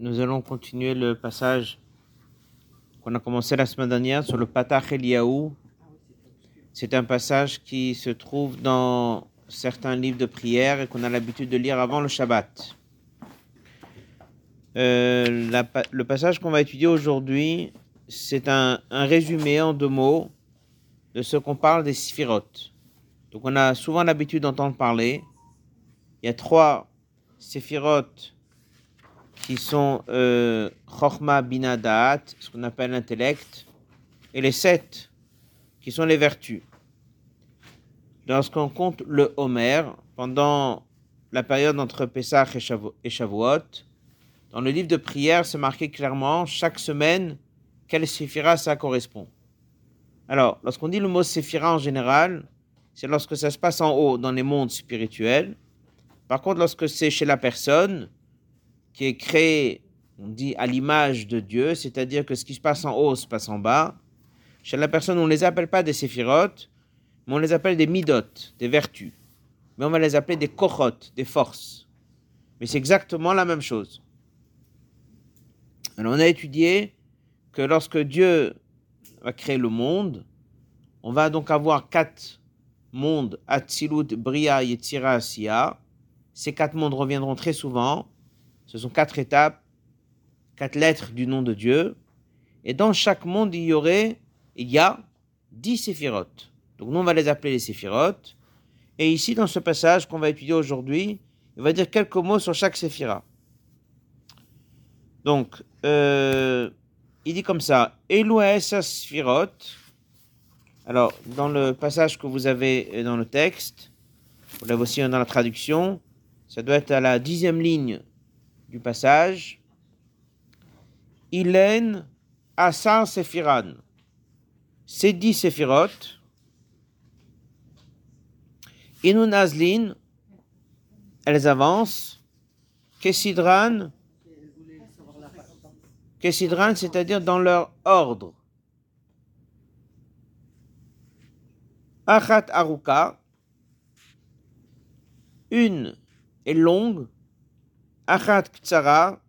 Nous allons continuer le passage qu'on a commencé la semaine dernière sur le Patach Eliaou. C'est un passage qui se trouve dans certains livres de prière et qu'on a l'habitude de lire avant le Shabbat. Euh, le passage qu'on va étudier aujourd'hui, c'est un, résumé en deux mots de ce qu'on parle des séphirotes. Donc on a souvent l'habitude d'entendre parler. Il y a trois séphirotes qui sont euh, Chochma Bina Da'at, ce qu'on appelle l'intellect, et les sept qui sont les vertus. Lorsqu'on compte le Homer, pendant la période entre Pessah et Shavu- et Shavuot, dans le livre de prière, c'est marqué clairement chaque semaine quelle séphira ça correspond. Alors, lorsqu'on dit le mot séphira en général, c'est lorsque ça se passe en haut dans les mondes spirituels. Par contre, lorsque c'est chez la personne qui est créée, on dit à l'image de Dieu, c'est-à-dire que ce qui se passe en haut se passe en bas. Chez la personne, on ne les appelle pas des séphirotes, mais on les appelle des midotes, des vertus. Mais on va les appeler des kochot, des forces. Mais c'est exactement la même chose. Alors, on a étudié que lorsque Dieu va créer le monde, on va donc avoir quatre mondes, Atzilut, Bria, Yetzira, Asiya. Ces quatre mondes reviendront très souvent. Ce sont quatre étapes, quatre lettres du nom de Dieu. Et dans chaque monde, il y aurait, il y a dix séphirotes. Donc nous, on va les appeler les séphirotes. Et ici, dans ce passage qu'on va étudier aujourd'hui, il va dire quelques mots sur chaque séphira. Donc, euh, il dit comme ça, Eloaesa Sphirot. Alors, dans le passage que vous avez euh, dans le texte, vous l'avez aussi dans la traduction, ça doit être à la dixième ligne du passage. Ilen Asar Sephiran. Ces dix séphirot. Inu Nazlin, elles avancent. Kesidran, Kesidran, c'est-à-dire dans leur ordre. Achat Aruka, une est longue. Achat Ktsara,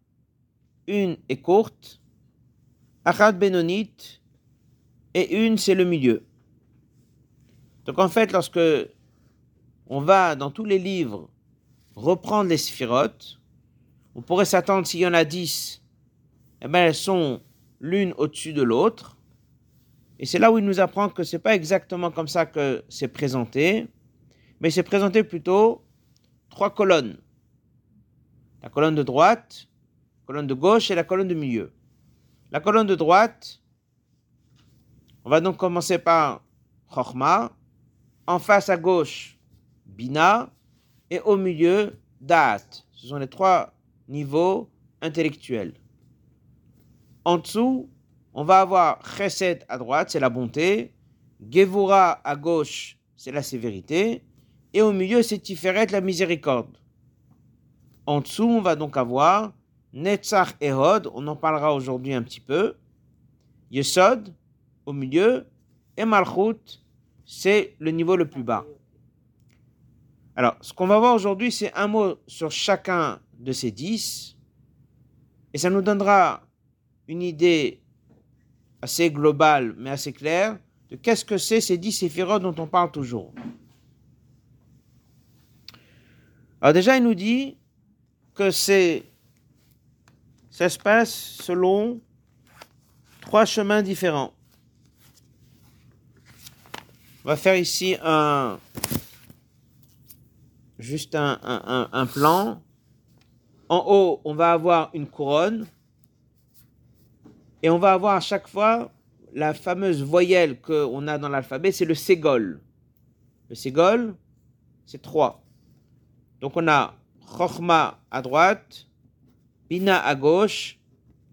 une est courte. Achat Benonit, et une c'est le milieu. Donc en fait, lorsque on va dans tous les livres reprendre les sphirotes, on pourrait s'attendre s'il y en a dix eh ben, elles sont l'une au-dessus de l'autre. Et c'est là où il nous apprend que c'est pas exactement comme ça que c'est présenté, mais c'est présenté plutôt trois colonnes. La colonne de droite, la colonne de gauche et la colonne de milieu. La colonne de droite, on va donc commencer par Chochma, en face à gauche, Bina, et au milieu, Da'at. Ce sont les trois niveaux intellectuels. En dessous, on va avoir Chesed à droite, c'est la bonté. Gevura à gauche, c'est la sévérité. Et au milieu, c'est Tiferet, la miséricorde. En dessous, on va donc avoir Netzach et Hod, on en parlera aujourd'hui un petit peu. Yesod, au milieu. Et Malchut, c'est le niveau le plus bas. Alors, ce qu'on va voir aujourd'hui, c'est un mot sur chacun de ces dix. Et ça nous donnera une idée assez globale, mais assez claire, de qu'est-ce que c'est ces dix séphirotes dont on parle toujours. Alors déjà, il nous dit que c'est, ça se passe selon trois chemins différents. On va faire ici un, juste un- un plan. En haut, on va avoir une couronne. Et on va avoir à chaque fois la fameuse voyelle qu'on a dans l'alphabet, c'est le ségol. Le ségol, c'est trois. Donc on a Chochma à droite, Bina à gauche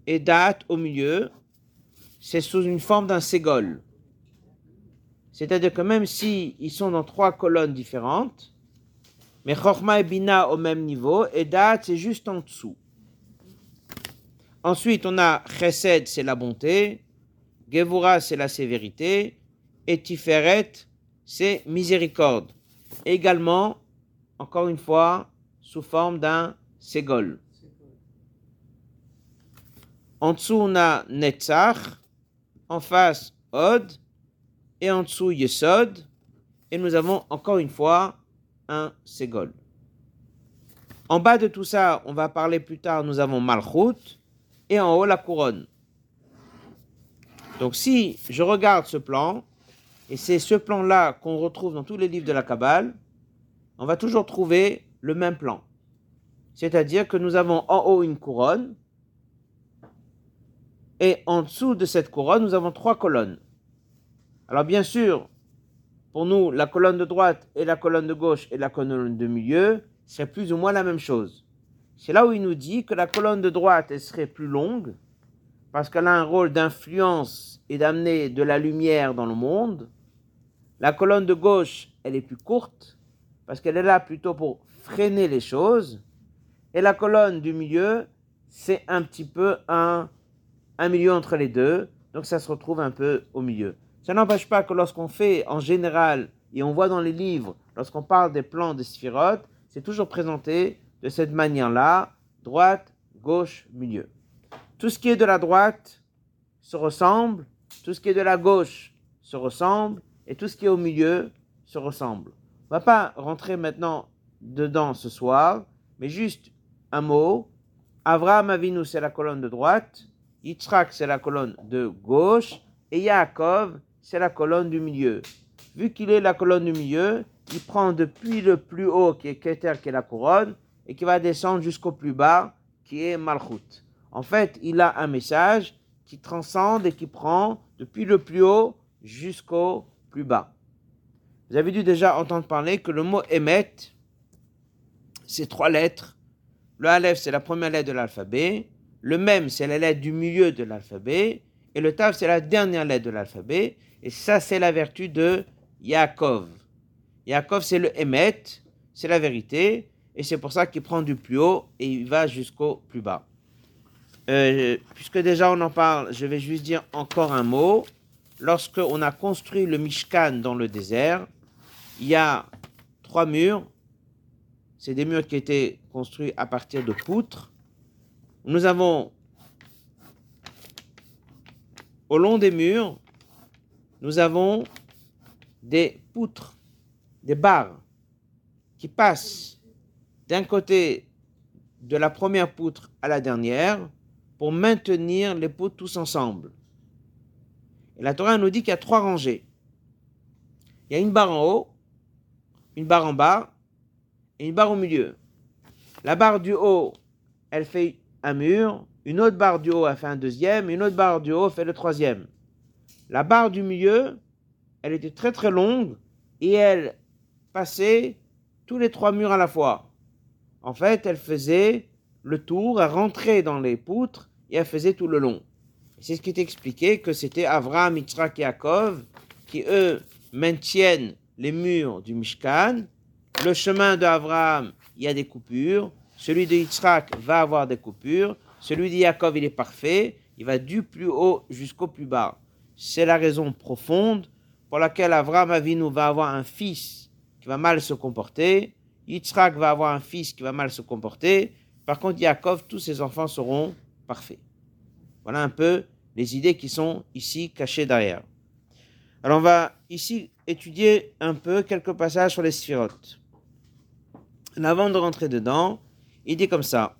et Da'at au milieu. C'est sous une forme d'un ségol. C'est-à-dire que même si ils sont dans trois colonnes différentes, mais Chochma et Bina au même niveau et Da'at c'est juste en dessous. Ensuite, on a Chesed, c'est la bonté. Gevura, c'est la sévérité. Et Tiferet, c'est miséricorde. Également, encore une fois, sous forme d'un ségol. En dessous, on a Netzach, en face, Od, et en dessous, Yesod, et nous avons encore une fois un Ségol. En bas de tout ça, on va parler plus tard, nous avons Malchut, et en haut, la couronne. Donc si je regarde ce plan, et c'est ce plan-là qu'on retrouve dans tous les livres de la Kabbale, on va toujours trouver le même plan. C'est-à-dire que nous avons en haut une couronne, et en dessous de cette couronne, nous avons trois colonnes. Alors bien sûr, pour nous, la colonne de droite et la colonne de gauche et la colonne de milieu, c'est plus ou moins la même chose. C'est là où il nous dit que la colonne de droite, elle serait plus longue, parce qu'elle a un rôle d'influence et d'amener de la lumière dans le monde. La colonne de gauche, elle est plus courte, parce qu'elle est là plutôt pour freiner les choses. Et la colonne du milieu, c'est un petit peu un, un milieu entre les deux, donc ça se retrouve un peu au milieu. Ça n'empêche pas que lorsqu'on fait en général, et on voit dans les livres, lorsqu'on parle des plans de Sphirot, c'est toujours présenté de cette manière-là, droite, gauche, milieu. Tout ce qui est de la droite se ressemble, tout ce qui est de la gauche se ressemble, et tout ce qui est au milieu se ressemble. On ne va pas rentrer maintenant dedans ce soir, mais juste un mot. Avraham Avinu, c'est la colonne de droite, Yitzhak, c'est la colonne de gauche, et Yaakov, c'est la colonne du milieu. Vu qu'il est la colonne du milieu, il prend depuis le plus haut, qui est Keter, qui est la couronne, et qui va descendre jusqu'au plus bas, qui est Malchut. En fait, il a un message qui transcende et qui prend depuis le plus haut jusqu'au plus bas. Vous avez dû déjà entendre parler que le mot Emet, c'est trois lettres. Le Aleph, c'est la première lettre de l'alphabet. Le Mem, c'est la lettre du milieu de l'alphabet. Et le Tav, c'est la dernière lettre de l'alphabet. Et ça, c'est la vertu de Yaakov. Yaakov, c'est le Emet, c'est la vérité, et c'est pour ça qu'il prend du plus haut et il va jusqu'au plus bas. Euh, puisque déjà on en parle, je vais juste dire encore un mot. Lorsque on a construit le Mishkan dans le désert, il y a trois murs. C'est des murs qui étaient construits à partir de poutres. Nous avons au long des murs nous avons des poutres, des barres qui passent d'un côté de la première poutre à la dernière pour maintenir les poutres tous ensemble. Et la Torah nous dit qu'il y a trois rangées. Il y a une barre en haut, une barre en bas et une barre au milieu. La barre du haut, elle fait un mur, une autre barre du haut, elle fait un deuxième, une autre barre du haut fait le troisième. La barre du milieu, elle était très très longue et elle passait tous les trois murs à la fois. En fait, elle faisait le tour, elle rentrait dans les poutres et elle faisait tout le long. C'est ce qui est expliqué que c'était Avraham, Yitzhak et Yaakov qui, eux, maintiennent les murs du Mishkan. Le chemin d'Avraham, il y a des coupures. Celui de Yitzhak va avoir des coupures. Celui de Yaakov, il est parfait. Il va du plus haut jusqu'au plus bas. C'est la raison profonde pour laquelle Avraham Avinu va avoir un fils qui va mal se comporter. Yitzhak va avoir un fils qui va mal se comporter. Par contre, Yaakov, tous ses enfants seront parfaits. Voilà un peu les idées qui sont ici cachées derrière. Alors on va ici étudier un peu quelques passages sur les sphirotes. Avant de rentrer dedans, il dit comme ça.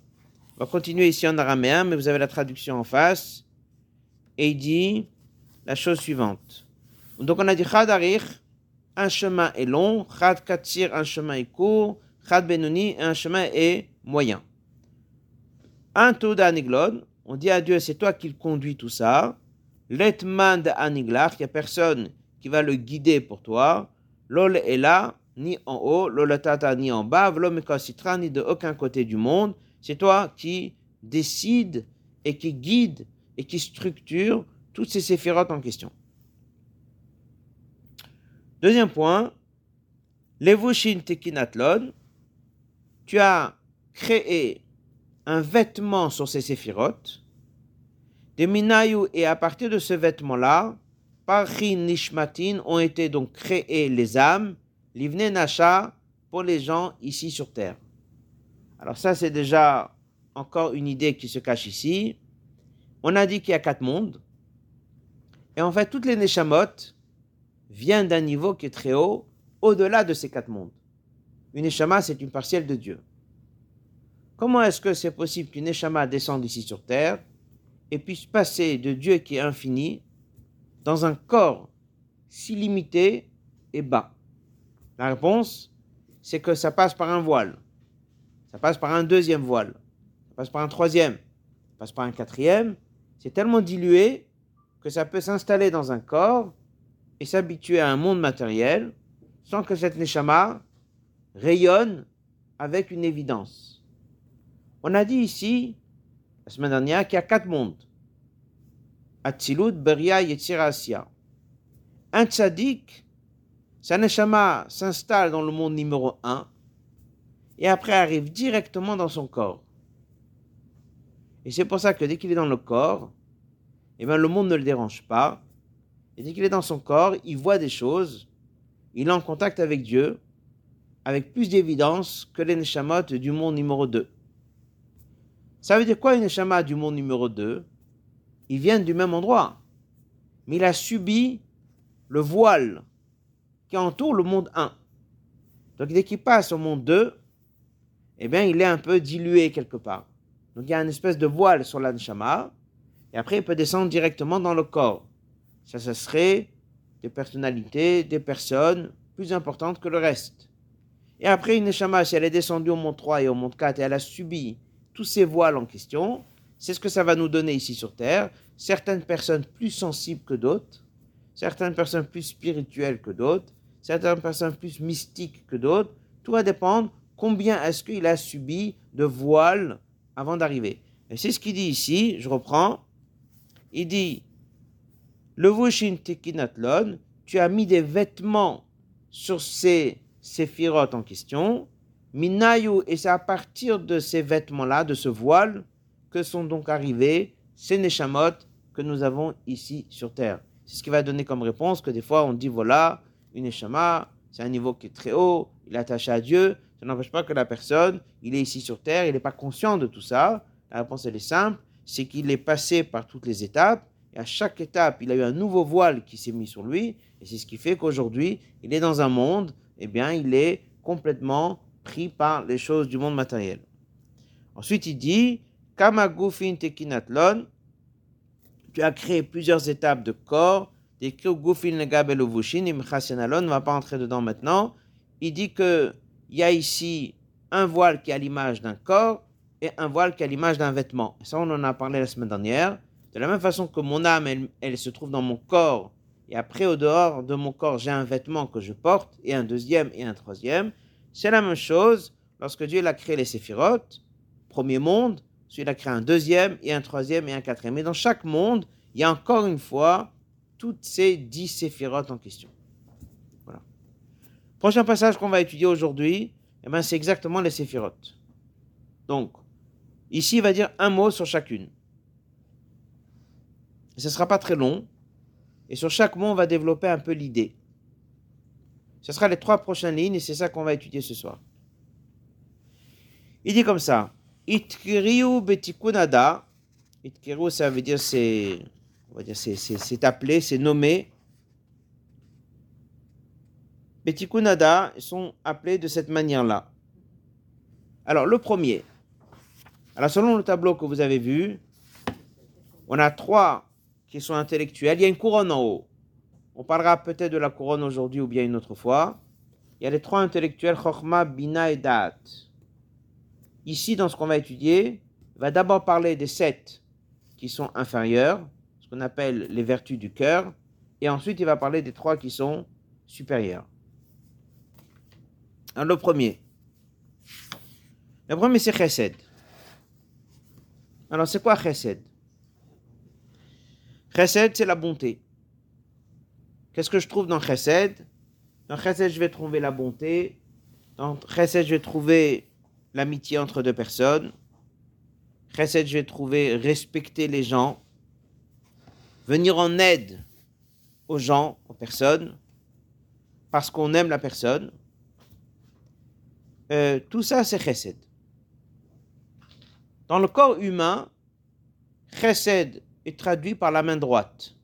On va continuer ici en araméen, mais vous avez la traduction en face. Et il dit la chose suivante. Donc on a dit Chad un chemin est long, Chad Katsir, un chemin est court, Chad Benoni, un chemin est moyen. Un taux d'aniglon, on dit à Dieu, c'est toi qui conduis tout ça. Letman d'aniglach, il n'y a personne qui va le guider pour toi. Lol est là, ni en haut, tata ni en bas, ni de aucun côté du monde. C'est toi qui décide et qui guide et qui structure toutes ces séphirotes en question. Deuxième point, Levushin Tekinatlon, tu as créé un vêtement sur ces séphirotes, des minayu, et à partir de ce vêtement-là, Parchin Nishmatin ont été donc créées les âmes, Livne Nasha, pour les gens ici sur terre. Alors ça, c'est déjà encore une idée qui se cache ici. on a dit qu'il y a quatre mondes. Et en fait, toutes les Neshamot viennent d'un niveau qui est très haut, au-delà de ces quatre mondes. Une Neshama, c'est une partielle de Dieu. Comment est-ce que c'est possible qu'une Neshama descende ici sur terre? Et puisse passer de Dieu qui est infini dans un corps si limité et bas La réponse, c'est que ça passe par un voile, ça passe par un deuxième voile, ça passe par un troisième, ça passe par un quatrième. C'est tellement dilué que ça peut s'installer dans un corps et s'habituer à un monde matériel sans que cette neshama rayonne avec une évidence. On a dit ici, la semaine dernière, qu'il y a quatre mondes. Atzilut, Beria, Yetzira, Asya. Un tzaddik, sa neshama s'installe dans le monde numéro un et après arrive directement dans son corps. Et c'est pour ça que dès qu'il est dans le corps, eh bien, le monde ne le dérange pas. Et dès qu'il est dans son corps, il voit des choses, il est en contact avec Dieu, avec plus d'évidence que les neshamot du monde numéro 2. Ça veut dire quoi une neshama du monde numéro 2 Ils viennent du même endroit, mais il a subi le voile qui entoure le monde 1. Donc dès qu'il passe au monde 2, eh bien, il est un peu dilué quelque part. Donc il y a une espèce de voile sur l'anshama, et après il peut descendre directement dans le corps. Ça, ça serait des personnalités, des personnes plus importantes que le reste. Et après, une neshama, si elle est descendue au monde 3 et au monde 4 et elle a subi tous ces voiles en question, c'est ce que ça va nous donner ici sur Terre. Certaines personnes plus sensibles que d'autres, certaines personnes plus spirituelles que d'autres, certaines personnes plus mystiques que d'autres. Tout va dépendre combien est-ce qu'il a subi de voiles avant d'arriver. Et c'est ce qu'il dit ici, je reprends. Il dit, le Vushin Tekinatlon, tu as mis des vêtements sur ces séphirotes en question. Minayu, et c'est à partir de ces vêtements-là, de ce voile, que sont donc arrivés ces Neshamot que nous avons ici sur terre. C'est ce qui va donner comme réponse que des fois on dit voilà, une Neshama, c'est un niveau qui est très haut, il est attaché à Dieu, ça n'empêche pas que la personne, il est ici sur terre, il n'est pas conscient de tout ça. La réponse, elle est simple, c'est qu'il est passé par toutes les étapes, et à chaque étape, il a eu un nouveau voile qui s'est mis sur lui, et c'est ce qui fait qu'aujourd'hui, il est dans un monde, eh bien, il est complètement pris par les choses du monde matériel. Ensuite, il dit, Kamagufin tekinatlon, tu as créé plusieurs étapes de corps, des on ne va pas entrer dedans maintenant. Il dit que il y a ici un voile qui a l'image d'un corps et un voile qui a l'image d'un vêtement. Ça, on en a parlé la semaine dernière. De la même façon que mon âme, elle, se trouve dans mon corps, et après, au dehors de mon corps, j'ai un vêtement que je porte, et un deuxième et un troisième. C'est la même chose lorsque Dieu a créé les séphirotes, premier monde, ensuite il a créé un deuxième, et un troisième, et un quatrième. Mais dans chaque monde, il y a encore une fois toutes ces dix séphirotes en question. Prochain passage qu'on va étudier aujourd'hui, eh ben, c'est exactement les séphirotes. Donc, ici, il va dire un mot sur chacune. Ce ne sera pas très long. Et sur chaque mot, on va développer un peu l'idée. Ce sera les trois prochaines lignes et c'est ça qu'on va étudier ce soir. Il dit comme ça. Itkiriu betikunada. Itkiriu, ça veut dire c'est, on va dire c'est appelé, c'est nommé Betikunada sont appelés de cette manière-là. Alors, le premier. Alors, selon le tableau que vous avez vu, on a trois qui sont intellectuels. Il y a une couronne en haut. On parlera peut-être de la couronne aujourd'hui ou bien une autre fois. Il y a les trois intellectuels, Chokhma, Bina et Da'at. Ici, dans ce qu'on va étudier, va d'abord parler des sept qui sont inférieurs, ce qu'on appelle les vertus du cœur, et ensuite il va parler des trois qui sont supérieurs le premier. Le premier, c'est chesed. Alors, c'est quoi chesed? Chesed, c'est la bonté. Qu'est-ce que je trouve dans chesed? Dans chesed, je vais trouver la bonté. Dans chesed, je vais trouver l'amitié entre deux personnes. Chesed, je vais trouver respecter les gens. Venir en aide aux gens, aux personnes, parce qu'on aime la personne. Euh, tout ça, c'est chesed. Dans le corps humain, chesed, est traduit par la main droite.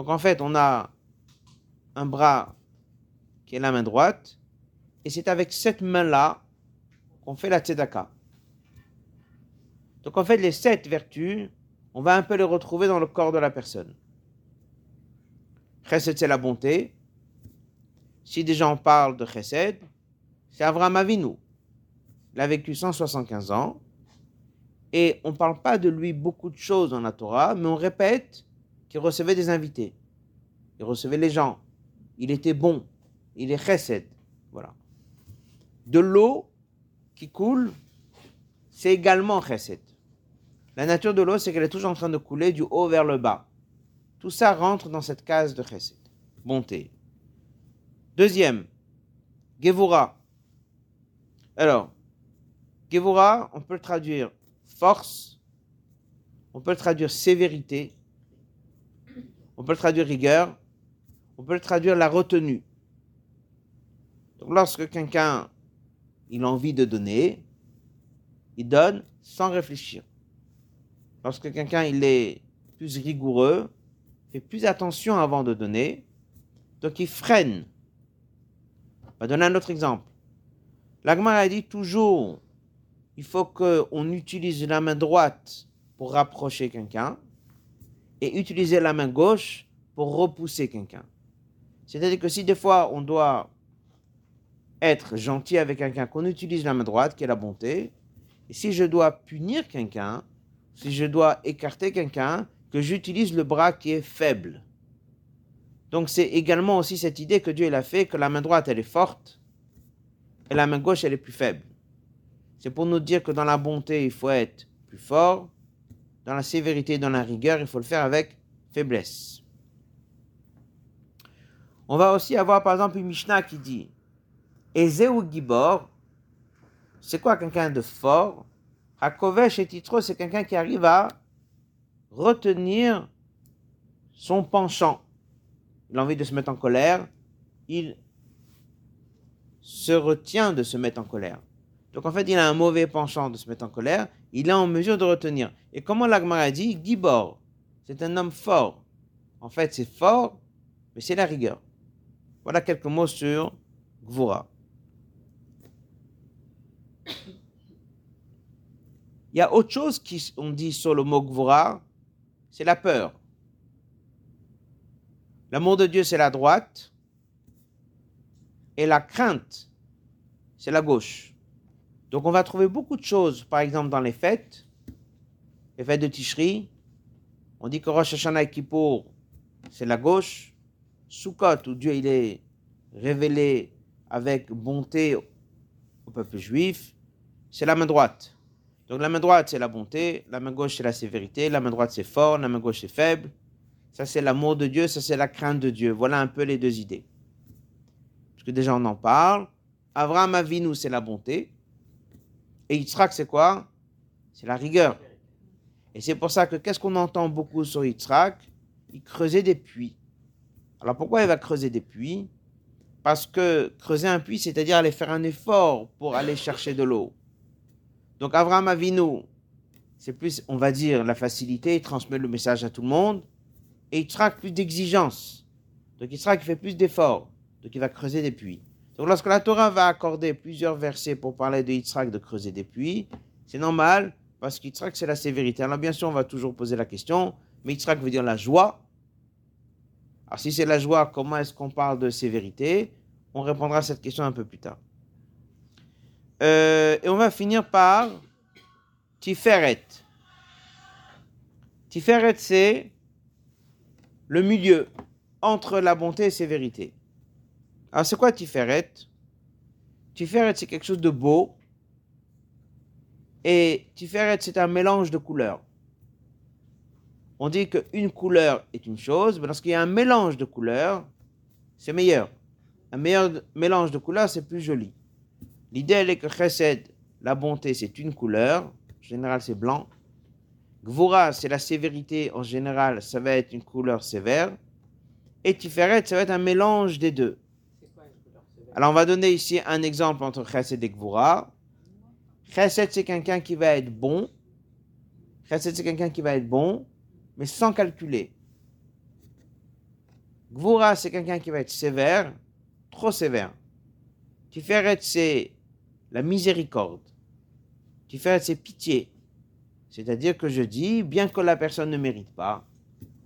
Donc en fait, on a un bras qui est la main droite, et c'est avec cette main-là qu'on fait la tzedaka. Donc en fait, les sept vertus, on va un peu les retrouver dans le corps de la personne. Chesed, c'est la bonté. Si des gens parlent de Chesed, c'est Avraham Avinu. Il a vécu 175 ans. Et on ne parle pas de lui beaucoup de choses dans la Torah, mais on répète qu'il recevait des invités. Il recevait les gens. Il était bon. Il est chesed. Voilà. De l'eau qui coule, c'est également chesed. La nature de l'eau, c'est qu'elle est toujours en train de couler du haut vers le bas. Tout ça rentre dans cette case de chesed. Bonté. Deuxième, Gevura. Alors, Gevura, on peut le traduire force, on peut le traduire sévérité, on peut le traduire rigueur, on peut le traduire la retenue. Donc lorsque quelqu'un il a envie de donner, il donne sans réfléchir. Lorsque quelqu'un il est plus rigoureux, fait plus attention avant de donner, donc il freine. On va donner un autre exemple. L'Agmar a dit toujours il faut qu'on utilise la main droite pour rapprocher quelqu'un et utiliser la main gauche pour repousser quelqu'un. C'est-à-dire que si des fois on doit être gentil avec quelqu'un, qu'on utilise la main droite, qui est la bonté, et si je dois punir quelqu'un, si je dois écarter quelqu'un, que j'utilise le bras qui est faible. Donc c'est également aussi cette idée que Dieu a fait que la main droite elle est forte et la main gauche elle est plus faible. C'est pour nous dire que dans la bonté, il faut être plus fort. Dans la sévérité, dans la rigueur, il faut le faire avec faiblesse. On va aussi avoir par exemple une Mishnah qui dit Eze ou Gibor, c'est quoi quelqu'un de fort? Hakovesh et Titro, c'est quelqu'un qui arrive à retenir son penchant. Il a envie de se mettre en colère, il se retient de se mettre en colère. Donc en fait, il a un mauvais penchant de se mettre en colère, il est en mesure de retenir. Et comment l'Agmara dit Gibor, c'est un homme fort. En fait, c'est fort, mais c'est la rigueur. Voilà quelques mots sur Gvura. Il y a autre chose qu'on dit sur le mot Gvura, c'est la peur. L'amour de Dieu, c'est la droite. Et la crainte, c'est la gauche. Donc on va trouver beaucoup de choses, par exemple dans les fêtes, les fêtes de Tishri, on dit que Rosh Hashanah et Kippour, c'est la gauche, Sukkot, où Dieu il est révélé avec bonté au peuple juif, c'est la main droite. Donc la main droite, c'est la bonté, la main gauche, c'est la sévérité, la main droite, c'est fort, la main gauche, c'est faible. Ça, c'est l'amour de Dieu, ça, c'est la crainte de Dieu. Voilà un peu les deux idées. Parce que déjà, on en parle. Avraham Avinu, c'est la bonté. Et Yitzhak, c'est quoi? C'est la rigueur. Et c'est pour ça que qu'est-ce qu'on entend beaucoup sur Yitzhak? Il creusait des puits. Alors pourquoi il va creuser des puits? Parce que creuser un puits, c'est-à-dire aller faire un effort pour aller chercher de l'eau. Donc Avraham Avinu, c'est plus, on va dire, la facilité, il transmet le message à tout le monde. Et Yitzhak, plus d'exigence. Donc Yitzhak fait plus d'efforts. Donc il va creuser des puits. Donc lorsque la Torah va accorder plusieurs versets pour parler de Yitzhak de creuser des puits, c'est normal parce qu'Yitzhak c'est la sévérité. Alors bien sûr on va toujours poser la question, mais Yitzhak veut dire la joie. Alors si c'est la joie, comment est-ce qu'on parle de sévérité? On répondra à cette question un peu plus tard. Euh, et on va finir par Tiferet. Tiferet c'est le milieu entre la bonté et sévérité. Alors, c'est quoi Tiferet? Tiferet, c'est quelque chose de beau. Et Tiferet, c'est un mélange de couleurs. On dit qu'une couleur est une chose, mais lorsqu'il y a un mélange de couleurs, c'est meilleur. Un meilleur mélange de couleurs, c'est plus joli. L'idée, elle est que Chesed, la bonté, c'est une couleur. En général, c'est blanc. Gvura, c'est la sévérité. En général, ça va être une couleur sévère. Et Tiferet, ça va être un mélange des deux. Alors, on va donner ici un exemple entre Chesed et Gvura. Chesed, c'est quelqu'un qui va être bon. Chesed, c'est quelqu'un qui va être bon, mais sans calculer. Gvura, c'est quelqu'un qui va être sévère, trop sévère. Tiferet, c'est la miséricorde. Tiferet, c'est pitié. C'est-à-dire que je dis, bien que la personne ne mérite pas,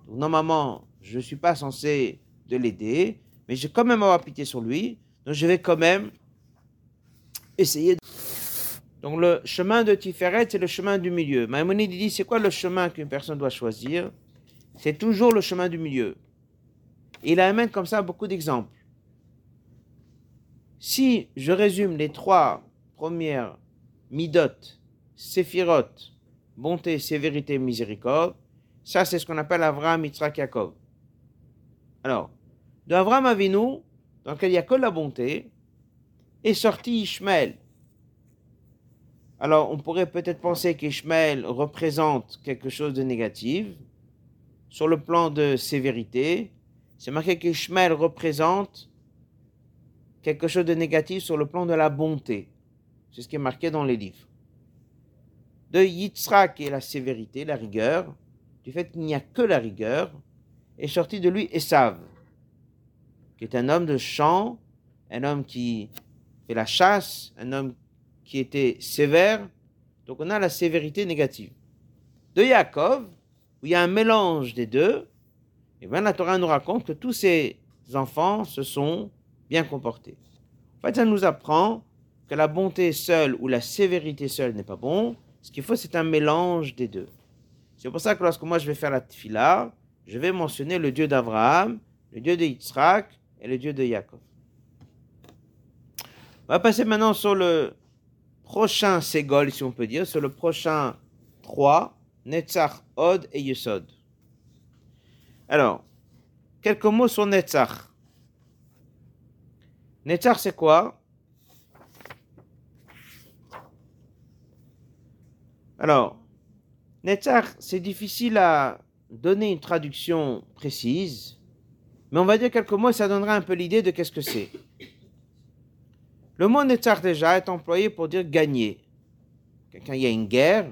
normalement, je ne suis pas censé de l'aider, mais j'ai quand même avoir pitié sur lui, donc je vais quand même essayer. De... Donc le chemin de Tiferet, c'est le chemin du milieu. Maïmonide dit, c'est quoi le chemin qu'une personne doit choisir? C'est toujours le chemin du milieu. il amène comme ça beaucoup d'exemples. Si je résume les trois premières midot, séphirot, bonté, sévérité, miséricorde, ça c'est ce qu'on appelle Avraham, Yitzhak, Yaakov. Alors, de Avraham Avinu, dans lequel il n'y a que la bonté, est sorti Ishmael. Alors, on pourrait peut-être penser qu'Ishmael représente quelque chose de négatif. Sur le plan de sévérité, c'est marqué qu'Ishmael représente quelque chose de négatif sur le plan de la bonté. C'est ce qui est marqué dans les livres. De Yitzhak et la sévérité, la rigueur, du fait qu'il n'y a que la rigueur, est sorti de lui Esav, qui est un homme de champ, un homme qui fait la chasse, un homme qui était sévère. Donc on a la sévérité négative. De Yaakov, où il y a un mélange des deux, et bien la Torah nous raconte que tous ces enfants se sont bien comporté. En fait, ça nous apprend que la bonté seule ou la sévérité seule n'est pas bon. Ce qu'il faut, c'est un mélange des deux. C'est pour ça que lorsque moi je vais faire la tefila, je vais mentionner le Dieu d'Abraham, le Dieu de Yitzhak et le Dieu de Yaakov. On va passer maintenant sur le prochain Ségol, si on peut dire, sur le prochain 3, Netzach, Od et Yesod. Alors, quelques mots sur Netzach. Netzach, c'est quoi? Alors, Netzach, c'est difficile à donner une traduction précise, mais on va dire quelques mots et ça donnera un peu l'idée de qu'est-ce que c'est. Le mot Netzach déjà est employé pour dire gagner. Quand il y a une guerre,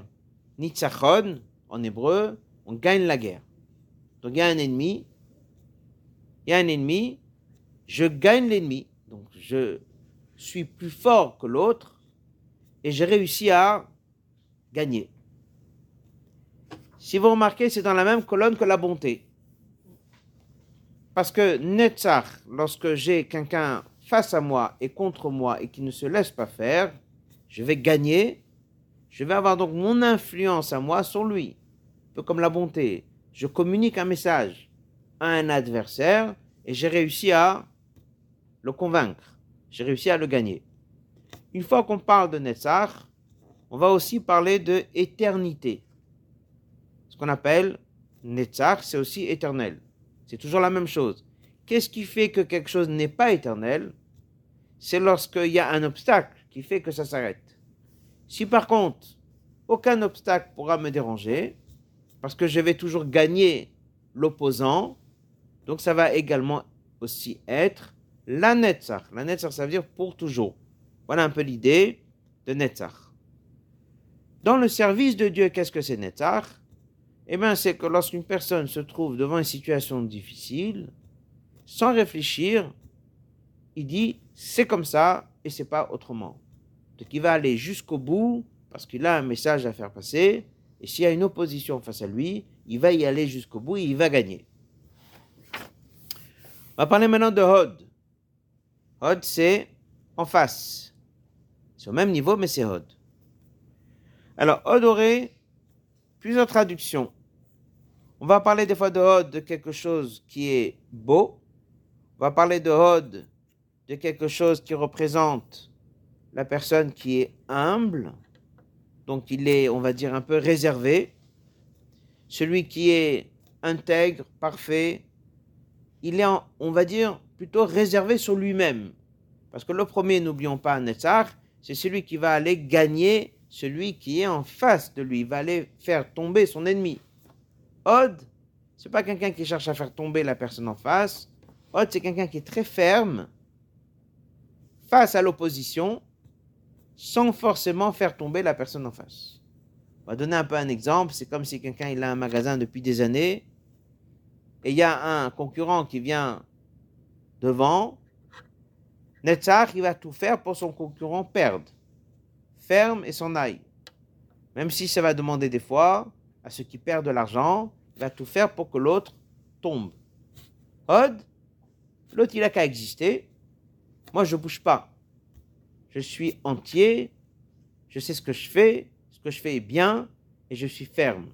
Nitzachon, en hébreu, on gagne la guerre. Donc il y a un ennemi, il y a un ennemi, je gagne l'ennemi. Donc je suis plus fort que l'autre et j'ai réussi à gagner. Si vous remarquez, c'est dans la même colonne que la bonté. Parce que Netzach, lorsque j'ai quelqu'un face à moi et contre moi et qui ne se laisse pas faire, je vais gagner. Je vais avoir donc mon influence à moi sur lui. Un peu comme la bonté. Je communique un message à un adversaire et j'ai réussi à le convaincre. J'ai réussi à le gagner. Une fois qu'on parle de Netzach, on va aussi parler de éternité. Ce qu'on appelle Netzach, c'est aussi éternel. C'est toujours la même chose. Qu'est-ce qui fait que quelque chose n'est pas éternel? C'est lorsqu'il y a un obstacle qui fait que ça s'arrête. Si par contre, aucun obstacle pourra me déranger, parce que je vais toujours gagner l'opposant, donc ça va également aussi être la Netzach. La Netzach, ça veut dire pour toujours. Voilà un peu l'idée de Netzach. Dans le service de Dieu, qu'est-ce que c'est Netzach? Eh bien, c'est que lorsqu'une personne se trouve devant une situation difficile, sans réfléchir, il dit c'est comme ça et c'est pas autrement. Donc il va aller jusqu'au bout parce qu'il a un message à faire passer et s'il y a une opposition face à lui, il va y aller jusqu'au bout et il va gagner. On va parler maintenant de Hod. Hod, c'est en face. C'est au même niveau, mais c'est Hod. Alors, Hod aurait plusieurs traductions. On va parler des fois de Hod de quelque chose qui est beau. On va parler de Hod de quelque chose qui représente la personne qui est humble. Donc, il est, on va dire, un peu réservé. Celui qui est intègre, parfait. Il est, on va dire, plutôt réservé sur lui-même. Parce que le premier, n'oublions pas, Netzach, c'est celui qui va aller gagner celui qui est en face de lui, va aller faire tomber son ennemi. Od, c'est pas quelqu'un qui cherche à faire tomber la personne en face. Od, c'est quelqu'un qui est très ferme face à l'opposition, sans forcément faire tomber la personne en face. va donner un peu un exemple. C'est comme si quelqu'un il a un magasin depuis des années et il y a un concurrent qui vient devant. Netzach, il va tout faire pour son concurrent perdre. Et s'en aille. Même si ça va demander des fois à ceux qui perdent de l'argent, il va tout faire pour que l'autre tombe. Hod, l'autre il a qu'à exister. Moi je bouge pas. Je suis entier, je sais ce que je fais, ce que je fais est bien et je suis ferme.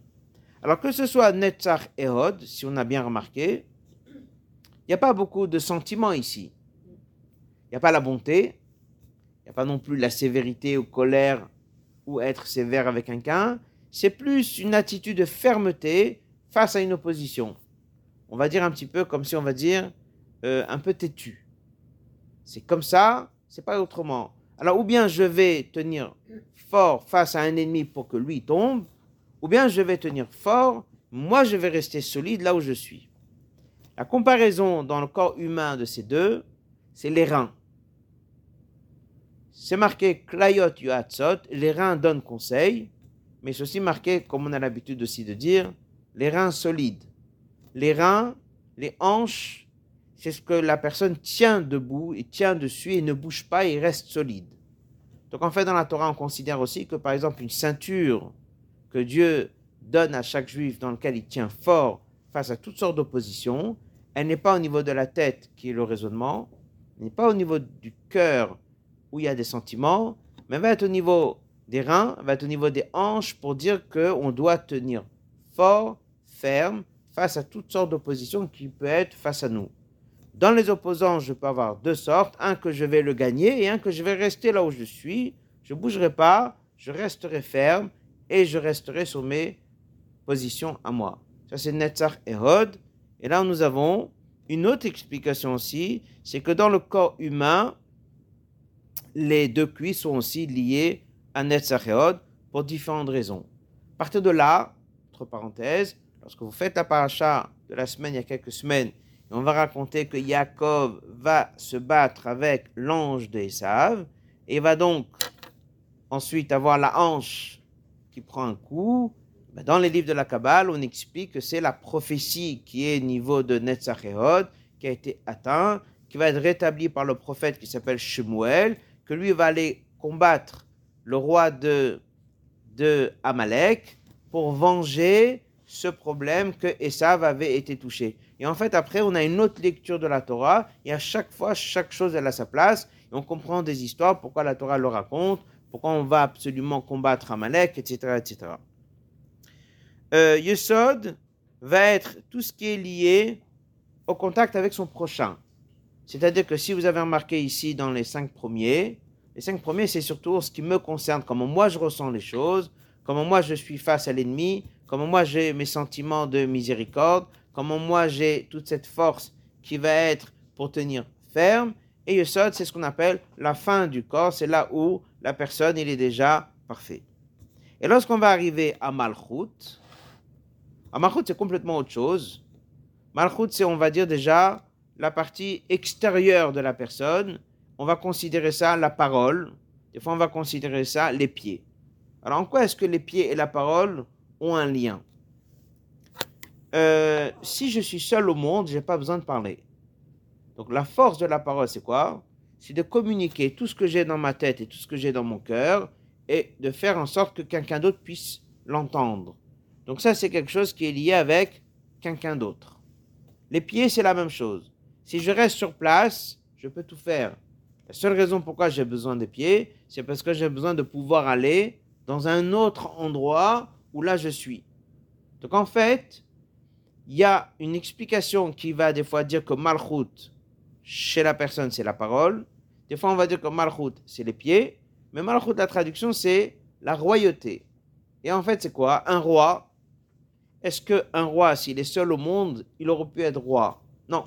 Alors que ce soit Netzach et Hod, si on a bien remarqué, il n'y a pas beaucoup de sentiments ici. Il n'y a pas la bonté, n'y a pas non plus la sévérité ou colère ou être sévère avec quelqu'un. C'est plus une attitude de fermeté face à une opposition. On va dire un petit peu comme si on va dire euh, un peu têtu. C'est comme ça, c'est pas autrement. Alors ou bien je vais tenir fort face à un ennemi pour que lui tombe, ou bien je vais tenir fort, moi je vais rester solide là où je suis. La comparaison dans le corps humain de ces deux, c'est les reins. C'est marqué Klayot Yuatzot, les reins donnent conseil, mais c'est aussi marqué, comme on a l'habitude aussi de dire, les reins solides. Les reins, les hanches, c'est ce que la personne tient debout et tient dessus et ne bouge pas et reste solide. Donc en fait, dans la Torah, on considère aussi que par exemple une ceinture que Dieu donne à chaque juif dans lequel il tient fort face à toutes sortes d'oppositions, elle n'est pas au niveau de la tête qui est le raisonnement, n'est pas au niveau du cœur où il y a des sentiments, mais va être au niveau des reins, va être au niveau des hanches pour dire qu'on doit tenir fort, ferme, face à toutes sortes d'oppositions qui peuvent être face à nous. Dans les opposants, je peux avoir deux sortes, un que je vais le gagner et un que je vais rester là où je suis, je ne bougerai pas, je resterai ferme et je resterai sur mes positions à moi. Ça c'est Netzach et. Et là nous avons une autre explication aussi, c'est que dans le corps humain, les deux cuisses sont aussi liées à Netzach et Hod pour différentes raisons. À partir de là, entre parenthèses, lorsque vous faites la paracha de la semaine, il y a quelques semaines, on va raconter que Yaakov va se battre avec l'ange d'Esav et va donc ensuite avoir la hanche qui prend un coup. Ben, dans les livres de la Kabbale, on explique que c'est la prophétie qui est au niveau de Netzach qui a été atteint, qui va être rétablie par le prophète qui s'appelle Shemuel, que lui va aller combattre le roi de, Amalek pour venger ce problème que Esav avait été touché. Et en fait, après, on a une autre lecture de la Torah, et à chaque fois, chaque chose, elle a sa place, et on comprend des histoires, pourquoi la Torah le raconte, pourquoi on va absolument combattre Amalek, etc. etc. Euh, Yesod va être tout ce qui est lié au contact avec son prochain. C'est-à-dire que si vous avez remarqué ici dans les cinq premiers, les cinq premiers, c'est surtout ce qui me concerne, comment moi je ressens les choses, comment moi je suis face à l'ennemi, comment moi j'ai mes sentiments de miséricorde, comment moi j'ai toute cette force qui va être pour tenir ferme. Et Yesod, c'est ce qu'on appelle la fin du corps, c'est là où la personne, il est déjà parfait. Et lorsqu'on va arriver à Malchut, à Malchut, c'est complètement autre chose. Malchut, c'est, on va dire déjà, la partie extérieure de la personne, on va considérer ça la parole, des fois on va considérer ça les pieds. Alors en quoi est-ce que les pieds et la parole ont un lien? Euh, Si je suis seul au monde, je n'ai pas besoin de parler. Donc la force de la parole, c'est quoi? C'est de communiquer tout ce que j'ai dans ma tête et tout ce que j'ai dans mon cœur et de faire en sorte que quelqu'un d'autre puisse l'entendre. Donc ça, c'est quelque chose qui est lié avec quelqu'un d'autre. Les pieds, c'est la même chose. Si je reste sur place, je peux tout faire. La seule raison pourquoi j'ai besoin des pieds, c'est parce que j'ai besoin de pouvoir aller dans un autre endroit où là je suis. Donc en fait, il y a une explication qui va des fois dire que Malchut, chez la personne, c'est la parole. Des fois, on va dire que Malchut, c'est les pieds. Mais Malchut, la traduction, c'est la royauté. Et en fait, c'est quoi? Un roi. Est-ce qu'un roi, s'il est seul au monde, il aurait pu être roi? Non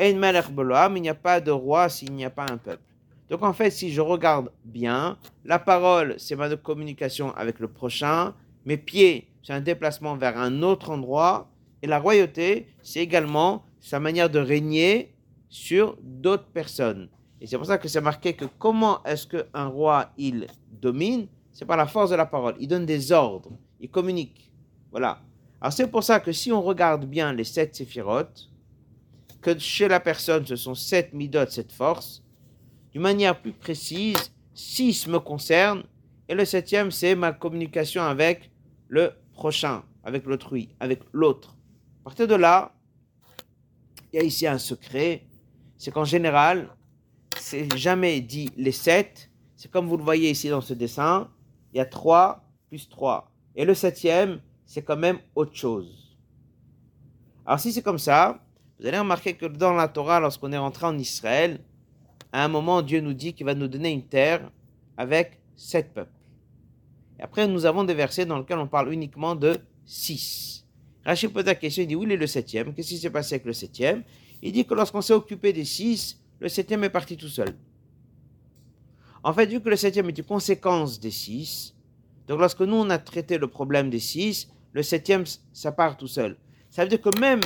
il n'y a pas de roi s'il n'y a pas un peuple. Donc en fait, si je regarde bien, la parole, c'est ma communication avec le prochain. Mes pieds, c'est un déplacement vers un autre endroit. Et la royauté, c'est également sa manière de régner sur d'autres personnes. Et c'est pour ça que c'est marqué que comment est-ce qu'un roi, il domine? C'est par la force de la parole. Il donne des ordres. il communique. Voilà. Alors c'est pour ça que si on regarde bien les sept séphirotes, que chez la personne ce sont sept midot, sept forces, d'une manière plus précise, six me concernent, et le septième c'est ma communication avec le prochain, avec l'autrui, avec l'autre. À partir de là, il y a ici un secret, c'est qu'en général, c'est jamais dit les sept, c'est comme vous le voyez ici dans ce dessin, il y a trois plus trois. Et le septième, c'est quand même autre chose. Alors si c'est comme ça, vous allez remarquer que dans la Torah, lorsqu'on est rentré en Israël, à un moment, Dieu nous dit qu'il va nous donner une terre avec sept peuples. Et après, nous avons des versets dans lesquels on parle uniquement de six. Rachid pose la question, il dit, où est le septième? Qu'est-ce qui s'est passé avec le septième? Il dit que lorsqu'on s'est occupé des six, le septième est parti tout seul. En fait, vu que le septième est une conséquence des six, donc lorsque nous, on a traité le problème des six, le septième, ça part tout seul. Ça veut dire que même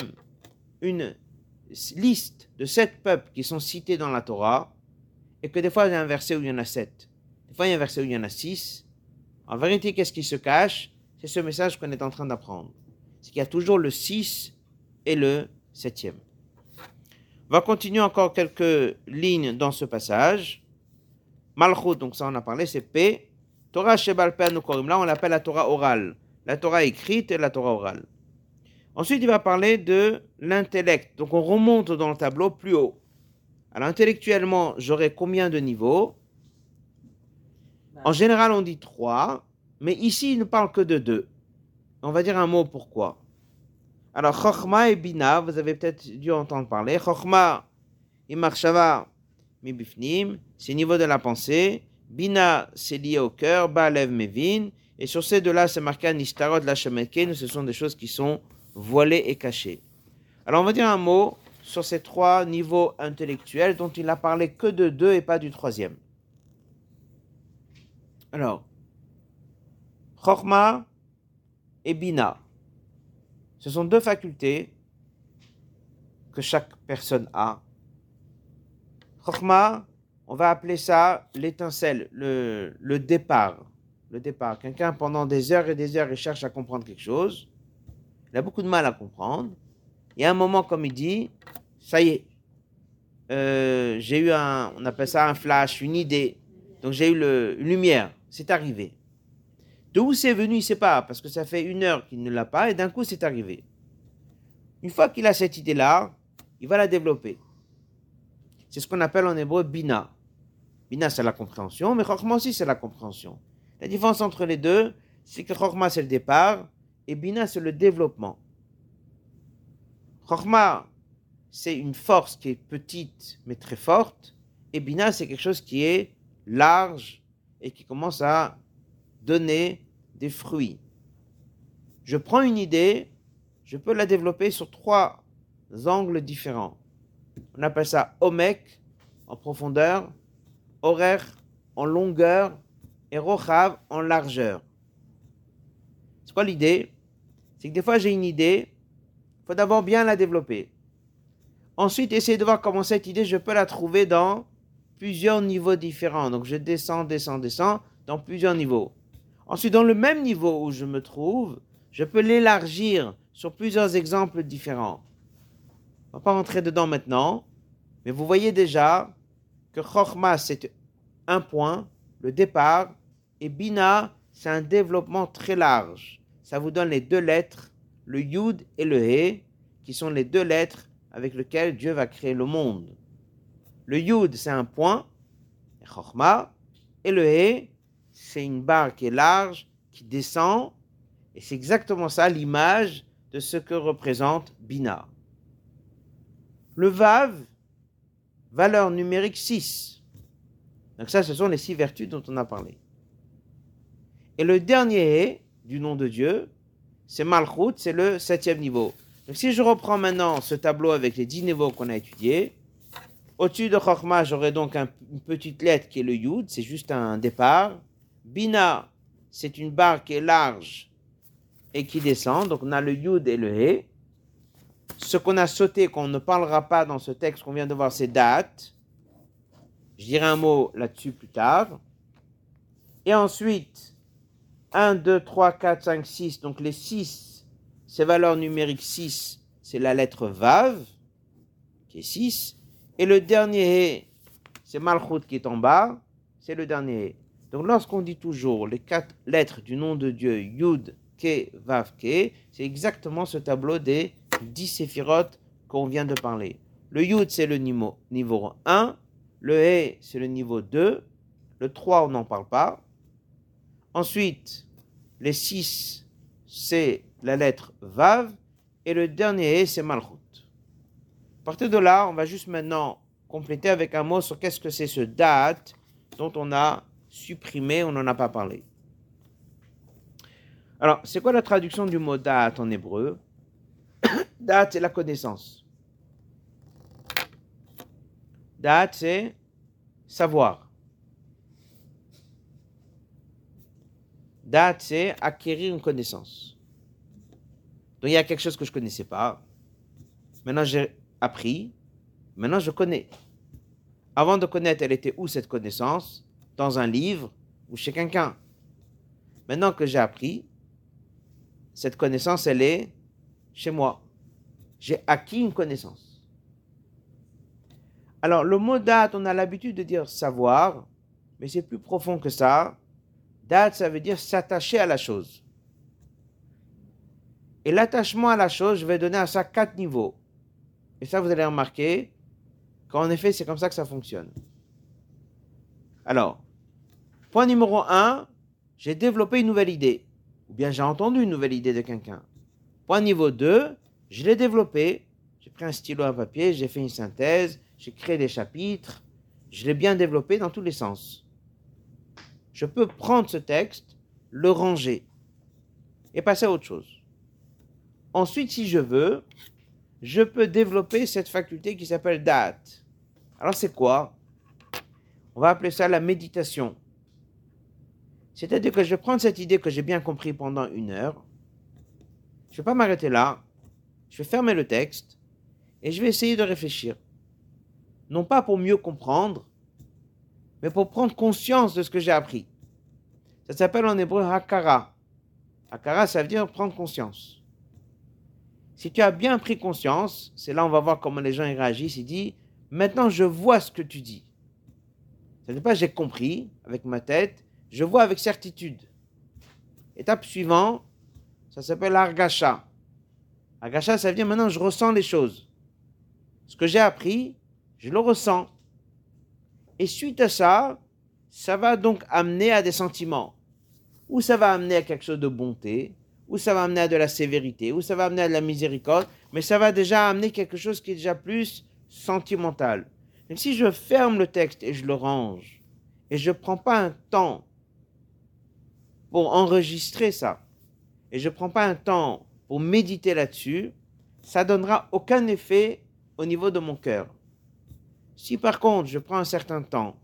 une liste de sept peuples qui sont cités dans la Torah, et que des fois il y a un verset où il y en a sept, des fois il y a un verset où il y en a six, en vérité, qu'est-ce qui se cache? C'est ce message qu'on est en train d'apprendre. C'est qu'il y a toujours le 6 et le 7e. On va continuer encore quelques lignes dans ce passage. Malchut, donc ça on a parlé, c'est P. Torah Shebal Korim. Là on l'appelle la Torah orale. La Torah écrite et la Torah orale. Ensuite, il va parler de l'intellect. Donc on remonte dans le tableau plus haut. Alors intellectuellement, j'aurai combien de niveaux? En général, on dit trois, mais ici, il ne parle que de deux. On va dire un mot pourquoi. Alors, Chochma et Bina, vous avez peut-être dû entendre parler. Chochma, Imarshava, Mibifnim, c'est au niveau de la pensée. Bina, c'est lié au cœur. Balev, Mevin. Et sur ces deux-là, c'est marqué Nistarot, la. Ce sont des choses qui sont voilées et cachées. Alors, on va dire un mot sur ces trois niveaux intellectuels dont il n'a parlé que de deux et pas du troisième. Alors, Chorma et Bina, ce sont deux facultés que chaque personne a. Chorma, on va appeler ça l'étincelle, le, le départ. Le départ. Quelqu'un, pendant des heures et des heures, il cherche à comprendre quelque chose. Il a beaucoup de mal à comprendre. Et à un moment, comme il dit, ça y est, euh, j'ai eu un, on appelle ça un flash, une idée. Donc j'ai eu le, une lumière c'est arrivé. D'où c'est venu, il ne sait pas, parce que ça fait une heure qu'il ne l'a pas, et d'un coup, c'est arrivé. Une fois qu'il a cette idée-là, il va la développer. C'est ce qu'on appelle en hébreu bina. Bina, c'est la compréhension, mais chokma aussi, c'est la compréhension. La différence entre les deux, c'est que chokma, c'est le départ, et bina, c'est le développement. Chokma, c'est une force qui est petite, mais très forte, et bina, c'est quelque chose qui est large, et qui commence à donner des fruits. Je prends une idée, je peux la développer sur trois angles différents. On appelle ça omek en profondeur, horaire en longueur et rochav en largeur. C'est quoi l'idée? C'est que des fois j'ai une idée, il faut d'abord bien la développer. Ensuite, essayer de voir comment cette idée, je peux la trouver dans plusieurs niveaux différents. Donc je descends, descends, descends dans plusieurs niveaux. Ensuite, dans le même niveau où je me trouve, je peux l'élargir sur plusieurs exemples différents. On va pas rentrer dedans maintenant, mais vous voyez déjà que Chokhmah, c'est un point, le départ, et Bina, c'est un développement très large. Ça vous donne les deux lettres, le Yud et le He, qui sont les deux lettres avec lesquelles Dieu va créer le monde. Le Yud, c'est un point, et le He, c'est une barre qui est large, qui descend, et c'est exactement ça l'image de ce que représente Bina. Le Vav, valeur numérique 6. Donc ça, ce sont les six vertus dont on a parlé. Et le dernier du nom de Dieu, c'est Malchut, c'est le septième niveau. Donc si je reprends maintenant ce tableau avec les dix niveaux qu'on a étudiés, au-dessus de Chokhmah, j'aurai donc une petite lettre qui est le Yud, c'est juste un départ. Bina, c'est une barre qui est large et qui descend, donc on a le Yud et le He. Ce qu'on a sauté, qu'on ne parlera pas dans ce texte qu'on vient de voir, c'est date. Je dirai un mot là-dessus plus tard. Et ensuite, 1, 2, 3, 4, 5, 6. Donc les 6, ces valeurs numériques 6, c'est la lettre Vav, qui est 6. Et le dernier c'est Malchut qui est en bas, c'est le dernier Donc lorsqu'on dit toujours les quatre lettres du nom de Dieu, Yud, Ke, Vav, Ke, c'est exactement ce tableau des 10 séphirotes qu'on vient de parler. Le Yud, c'est le niveau, niveau 1, le He, c'est le niveau 2, le 3, on n'en parle pas. Ensuite, les 6, c'est la lettre Vav, et le dernier c'est Malchut. À partir de là, on va juste maintenant compléter avec un mot sur qu'est-ce que c'est ce date dont on a supprimé, on n'en a pas parlé. Alors, c'est quoi la traduction du mot date en hébreu? Date, c'est la connaissance. Date, c'est savoir. Date, c'est acquérir une connaissance. Donc, il y a quelque chose que je ne connaissais pas. Maintenant, j'ai appris. Maintenant, je connais. Avant de connaître, elle était où cette connaissance? Dans un livre ou chez quelqu'un. Maintenant que j'ai appris, cette connaissance, elle est chez moi. J'ai acquis une connaissance. Alors, le mot date, on a l'habitude de dire savoir, mais c'est plus profond que ça. Date, ça veut dire s'attacher à la chose. Et l'attachement à la chose, je vais donner à ça quatre niveaux. Et ça, vous allez remarquer, qu'en effet, c'est comme ça que ça fonctionne. Alors, point numéro un, j'ai développé une nouvelle idée. Ou bien j'ai entendu une nouvelle idée de quelqu'un. Point niveau 2, je l'ai développé. J'ai pris un stylo à papier, j'ai fait une synthèse, j'ai créé des chapitres. Je l'ai bien développé dans tous les sens. Je peux prendre ce texte, le ranger et passer à autre chose. Ensuite, si je veux, je peux développer cette faculté qui s'appelle date. Alors c'est quoi? On va appeler ça la méditation. C'est-à-dire que je vais prendre cette idée que j'ai bien compris pendant une heure. Je ne vais pas m'arrêter là. Je vais fermer le texte et je vais essayer de réfléchir. Non pas pour mieux comprendre, mais pour prendre conscience de ce que j'ai appris. Ça s'appelle en hébreu hakara. Hakara, ça veut dire prendre conscience. Si tu as bien pris conscience, c'est là on va voir comment les gens réagissent. Il dit Maintenant, je vois ce que tu dis. Ce n'est pas j'ai compris avec ma tête, je vois avec certitude. Étape suivante, ça s'appelle argacha. Argacha, ça veut dire maintenant je ressens les choses. Ce que j'ai appris, je le ressens. Et suite à ça, ça va donc amener à des sentiments. Ou ça va amener à quelque chose de bonté, ou ça va amener à de la sévérité, ou ça va amener à de la miséricorde, mais ça va déjà amener quelque chose qui est déjà plus sentimental. Si je ferme le texte et je le range, et je ne prends pas un temps pour enregistrer ça, et je ne prends pas un temps pour méditer là-dessus, ça donnera aucun effet au niveau de mon cœur. Si par contre je prends un certain temps,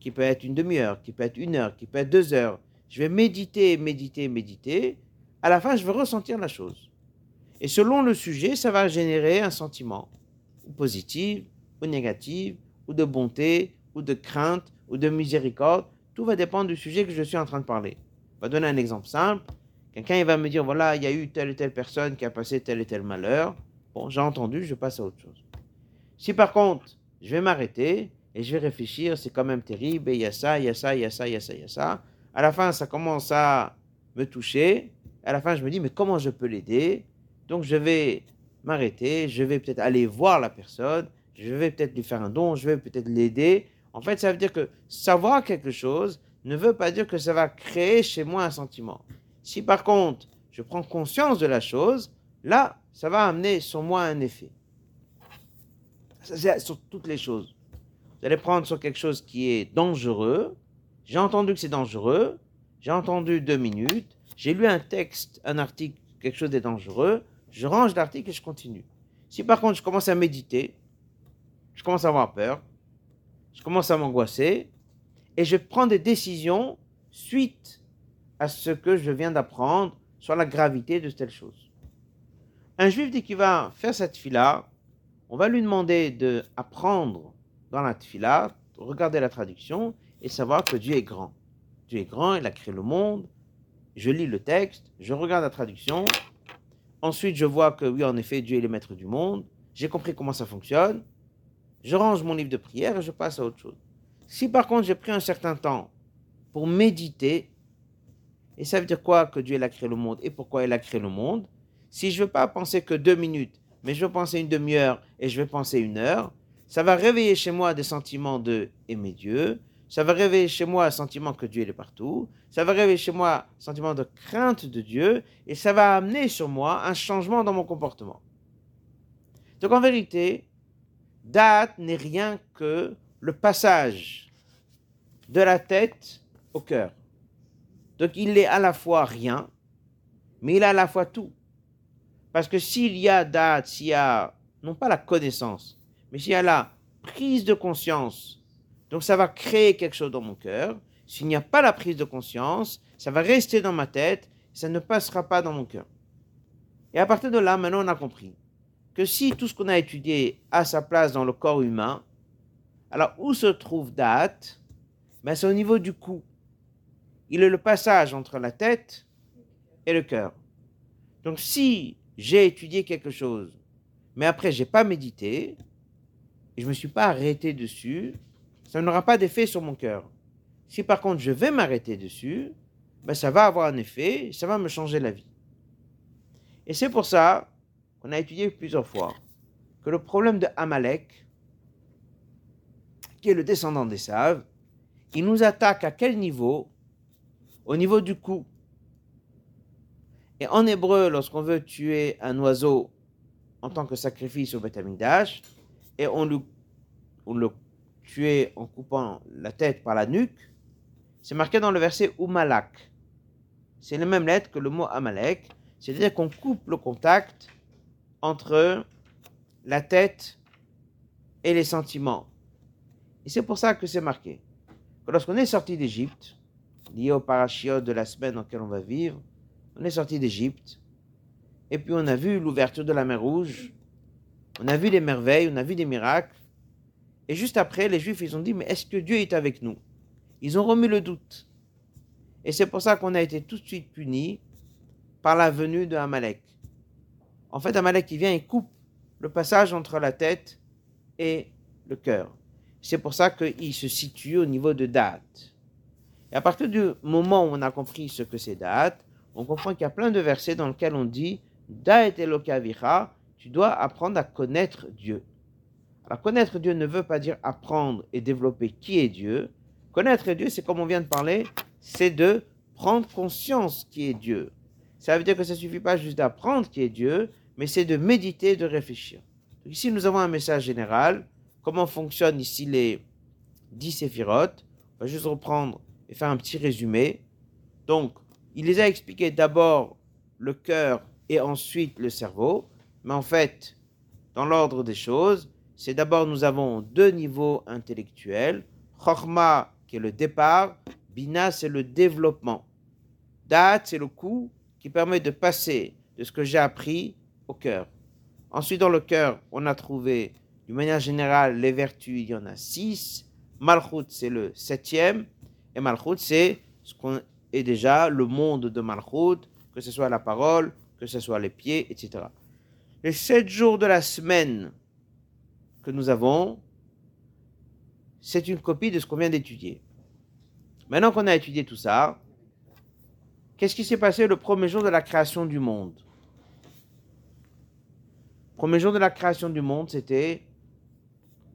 qui peut être une demi-heure, qui peut être une heure, qui peut être deux heures, je vais méditer, méditer, méditer. À la fin, je vais ressentir la chose. Et selon le sujet, ça va générer un sentiment, positif, ou négatif, ou de bonté, ou de crainte, ou de miséricorde. Tout va dépendre du sujet que je suis en train de parler. Je vais donner un exemple simple. Quelqu'un va me dire, voilà, il y a eu telle et telle personne qui a passé tel et tel malheur. Bon, j'ai entendu, je passe à autre chose. Si par contre, je vais m'arrêter et je vais réfléchir, c'est quand même terrible, et il y a ça, il y a ça, il y a ça, il y a ça, il y a ça à la fin, ça commence à me toucher. À la fin, je me dis, mais comment je peux l'aider? Donc, je vais m'arrêter, je vais peut-être aller voir la personne, je vais peut-être lui faire un don, je vais peut-être l'aider. En fait, ça veut dire que savoir quelque chose ne veut pas dire que ça va créer chez moi un sentiment. Si par contre, je prends conscience de la chose, là, ça va amener sur moi un effet. C'est sur toutes les choses. Vous allez prendre sur quelque chose qui est dangereux, j'ai entendu que c'est dangereux, j'ai entendu deux minutes, j'ai lu un texte, un article, quelque chose de dangereux, je range l'article et je continue. Si par contre je commence à méditer, je commence à avoir peur, je commence à m'angoisser, et je prends des décisions suite à ce que je viens d'apprendre sur la gravité de telle chose. Un juif dit qu'il va faire cette fila, on va lui demander d'apprendre dans la fila, regarder la traduction, et savoir que Dieu est grand. Dieu est grand, il a créé le monde, je lis le texte, je regarde la traduction, ensuite je vois que oui, en effet, Dieu est le maître du monde, j'ai compris comment ça fonctionne, je range mon livre de prière et je passe à autre chose. Si par contre j'ai pris un certain temps pour méditer, et ça veut dire quoi que Dieu a créé le monde et pourquoi il a créé le monde? Si je ne veux pas penser que deux minutes, mais je veux penser une demi-heure et je vais penser une heure, ça va réveiller chez moi des sentiments de aimer Dieu, ça va réveiller chez moi un sentiment que Dieu est partout, ça va réveiller chez moi un sentiment de crainte de Dieu, et ça va amener sur moi un changement dans mon comportement. Donc en vérité, date n'est rien que le passage de la tête au cœur. Donc il est à la fois rien, mais il est à la fois tout. Parce que s'il y a date, s'il y a, non pas la connaissance, mais s'il y a la prise de conscience, donc ça va créer quelque chose dans mon cœur. S'il n'y a pas la prise de conscience, ça va rester dans ma tête, ça ne passera pas dans mon cœur. Et à partir de là, maintenant on a compris que si tout ce qu'on a étudié a sa place dans le corps humain, alors où se trouve date ben, C'est au niveau du cou. Il est le passage entre la tête et le cœur. Donc si j'ai étudié quelque chose, mais après j'ai pas médité, et je ne me suis pas arrêté dessus, ça n'aura pas d'effet sur mon cœur. Si par contre je vais m'arrêter dessus, ben, ça va avoir un effet, ça va me changer la vie. Et c'est pour ça on a étudié plusieurs fois, que le problème de Amalek, qui est le descendant des Saves, il nous attaque à quel niveau? Au niveau du cou. Et en hébreu, lorsqu'on veut tuer un oiseau en tant que sacrifice au Beth et on le tuait en coupant la tête par la nuque, c'est marqué dans le verset Umalak. C'est les mêmes lettres que le mot Amalek, c'est-à-dire qu'on coupe le contact entre la tête et les sentiments. Et c'est pour ça que c'est marqué. Que lorsqu'on est sorti d'Égypte, lié au parachiote de la semaine dans laquelle on va vivre, on est sorti d'Égypte, et puis on a vu l'ouverture de la mer Rouge, on a vu des merveilles, on a vu des miracles, et juste après, les Juifs, ils ont dit, mais est-ce que Dieu est avec nous? Ils ont remis le doute. Et c'est pour ça qu'on a été tout de suite punis par la venue de. En fait, Amalek, qui vient et coupe le passage entre la tête et le cœur. C'est pour ça qu'il se situe au niveau de date. Et à partir du moment où on a compris ce que c'est date, on comprend qu'il y a plein de versets dans lesquels on dit Da'et Elokavira, tu dois apprendre à connaître Dieu. Alors connaître Dieu ne veut pas dire apprendre et développer qui est Dieu. Connaître Dieu, c'est comme on vient de parler, c'est de prendre conscience qui est Dieu. Ça veut dire que ça ne suffit pas juste d'apprendre qui est Dieu, mais c'est de méditer, de réfléchir. ici, nous avons un message général. Comment fonctionnent ici les 10 séphirotes? On va juste reprendre et faire un petit résumé. Donc, il les a expliqués d'abord le cœur et ensuite le cerveau. Mais en fait, dans l'ordre des choses, c'est d'abord nous avons deux niveaux intellectuels. Chorma, qui est le départ, Bina, c'est le développement. Dat, c'est le coup qui permet de passer de ce que j'ai appris au cœur. Ensuite, dans le cœur, on a trouvé, d'une manière générale, les vertus, il y en a six. Malchut, c'est le septième. Et Malchut, c'est ce qu'on est déjà le monde de Malchut, que ce soit la parole, que ce soit les pieds, etc. Les sept jours de la semaine que nous avons, c'est une copie de ce qu'on vient d'étudier. Maintenant qu'on a étudié tout ça, qu'est-ce qui s'est passé le premier jour de la création du monde? Premier jour de la création du monde, c'était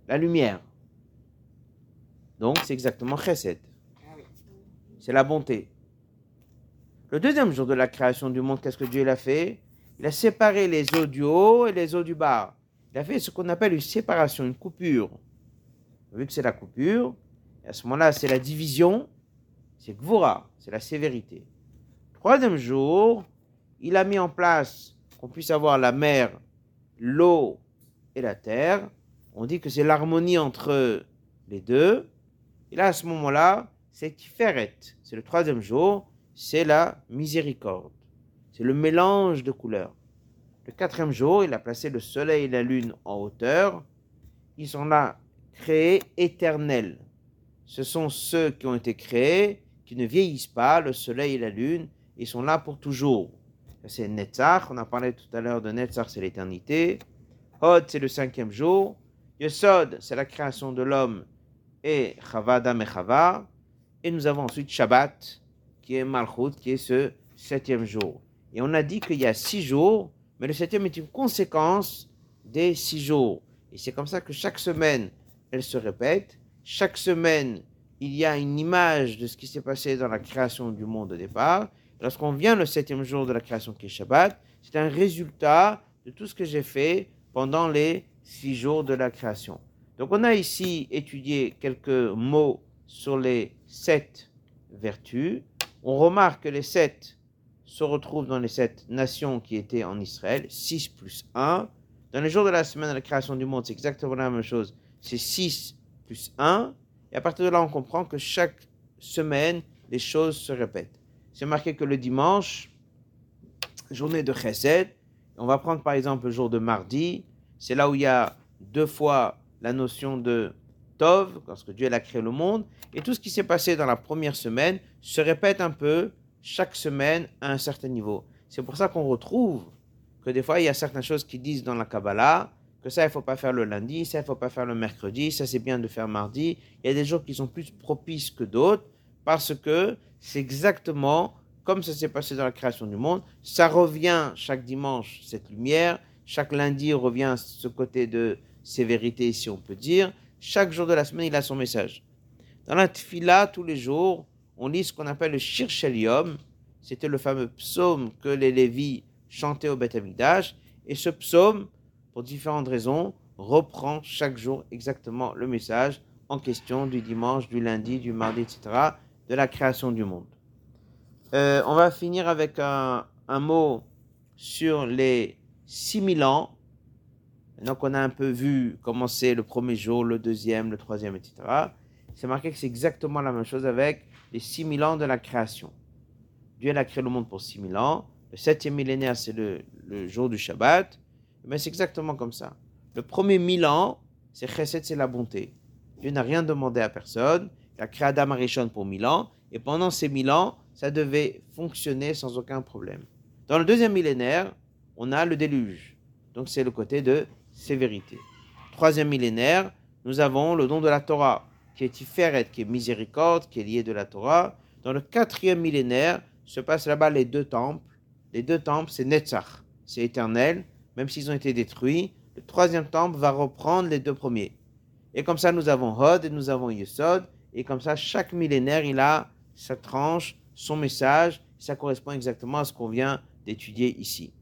la lumière. Donc, c'est exactement Chesed. C'est la bonté. Le deuxième jour de la création du monde, qu'est-ce que Dieu a fait? Il a séparé les eaux du haut et les eaux du bas. Il a fait ce qu'on appelle une séparation, une coupure. Vu que c'est la coupure, à ce moment-là, c'est la division, c'est Gvura, c'est la sévérité. Troisième jour, il a mis en place qu'on puisse avoir la mer l'eau et la terre. On dit que c'est l'harmonie entre les deux. Et là, à ce moment-là, c'est Tiferet. C'est le troisième jour. C'est la miséricorde. C'est le mélange de couleurs. Le quatrième jour, il a placé le soleil et la lune en hauteur. Ils sont là créés éternels. Ce sont ceux qui ont été créés, qui ne vieillissent pas, le soleil et la lune, Ils sont là pour toujours. C'est Netzach, on a parlé tout à l'heure de Netzach, c'est l'éternité. Hod, c'est le cinquième jour. Yesod, c'est la création de l'homme et Chavadam et Chava. Et nous avons ensuite Shabbat, qui est Malchut, qui est ce septième jour. Et on a dit qu'il y a six jours, mais le septième est une conséquence des six jours. Et c'est comme ça que chaque semaine, elle se répète. Chaque semaine, il y a une image de ce qui s'est passé dans la création du monde au départ. Lorsqu'on vient le septième jour de la création qui est Shabbat, c'est un résultat de tout ce que j'ai fait pendant les six jours de la création. Donc on a ici étudié quelques mots sur les sept vertus. On remarque que les sept se retrouvent dans les sept nations qui étaient en Israël, 6 plus 1. Dans les jours de la semaine de la création du monde, c'est exactement la même chose. C'est 6 plus 1. Et à partir de là, on comprend que chaque semaine, les choses se répètent. C'est marqué que le dimanche, journée de Chesed, on va prendre par exemple le jour de mardi, c'est là où il y a deux fois la notion de Tov, lorsque Dieu a créé le monde, et tout ce qui s'est passé dans la première semaine se répète un peu chaque semaine à un certain niveau. C'est pour ça qu'on retrouve que des fois, il y a certaines choses qui disent dans la Kabbalah que ça, il ne faut pas faire le lundi, ça, il ne faut pas faire le mercredi, ça, c'est bien de faire mardi. Il y a des jours qui sont plus propices que d'autres parce que c'est exactement comme ça s'est passé dans la création du monde. Ça revient chaque dimanche, cette lumière. Chaque lundi revient ce côté de sévérité, si on peut dire. Chaque jour de la semaine, il a son message. Dans la Tfila, tous les jours, on lit ce qu'on appelle le Shir Shelium. C'était le fameux psaume que les Lévis chantaient au Beth Amikdash. Et ce psaume, pour différentes raisons, reprend chaque jour exactement le message en question du dimanche, du lundi, du mardi, etc., de la création du monde. Euh, on va finir avec un, un mot sur les 6000 ans. Donc on a un peu vu commencer le premier jour, le deuxième, le troisième, etc. C'est marqué que c'est exactement la même chose avec les 6000 ans de la création. Dieu a créé le monde pour 6000 ans. Le septième millénaire, c'est le, jour du Shabbat. Mais c'est exactement comme ça. Le premier mille ans, c'est Chesed, c'est la bonté. Dieu n'a rien demandé à personne. Il a créé Adam Arishon pour 1000 ans. Et pendant ces 1000 ans, ça devait fonctionner sans aucun problème. Dans le deuxième millénaire, on a le déluge. Donc c'est le côté de sévérité. Troisième millénaire, nous avons le don de la Torah, qui est Tiferet, qui est miséricorde, qui est lié de la Torah. Dans le quatrième millénaire, se passent là-bas les deux temples. Les deux temples, c'est Netzach, c'est éternel, même s'ils ont été détruits. Le troisième temple va reprendre les deux premiers. Et comme ça, nous avons Hod et nous avons Yesod. Et comme ça, chaque millénaire, il a sa tranche son message, ça correspond exactement à ce qu'on vient d'étudier ici.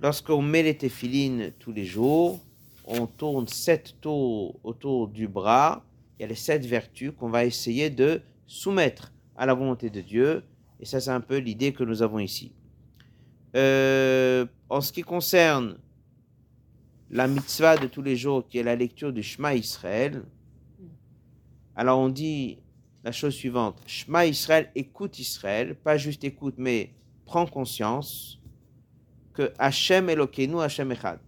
Lorsqu'on met les téphilines tous les jours, on tourne sept tours autour du bras. Il y a les sept vertus qu'on va essayer de soumettre à la volonté de Dieu. Et ça, c'est un peu l'idée que nous avons ici. Euh, en ce qui concerne la mitzvah de tous les jours, qui est la lecture du Shema Israël, alors on dit la chose suivante. Shema Israël, écoute Israël, pas juste écoute, mais prends conscience que Hachem Elokeinu, Hachem Echad.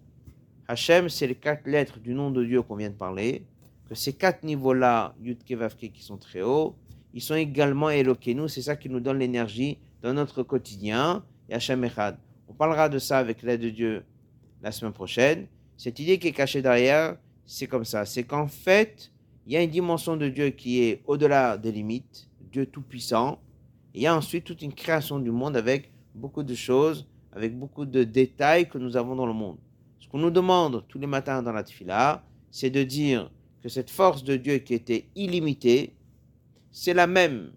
Hachem, c'est les quatre lettres du nom de Dieu qu'on vient de parler, que ces quatre niveaux-là, Yud Kevavke, qui sont très hauts, ils sont également Elokeinu, c'est ça qui nous donne l'énergie dans notre quotidien, et Hachem Echad. On parlera de ça avec l'aide de Dieu la semaine prochaine. Cette idée qui est cachée derrière, c'est comme ça. C'est qu'en fait, il y a une dimension de Dieu qui est au-delà des limites, Dieu tout-puissant. Il y a ensuite toute une création du monde avec beaucoup de choses, avec beaucoup de détails que nous avons dans le monde. Ce qu'on nous demande tous les matins dans la tefila, c'est de dire que cette force de Dieu qui était illimitée, c'est la même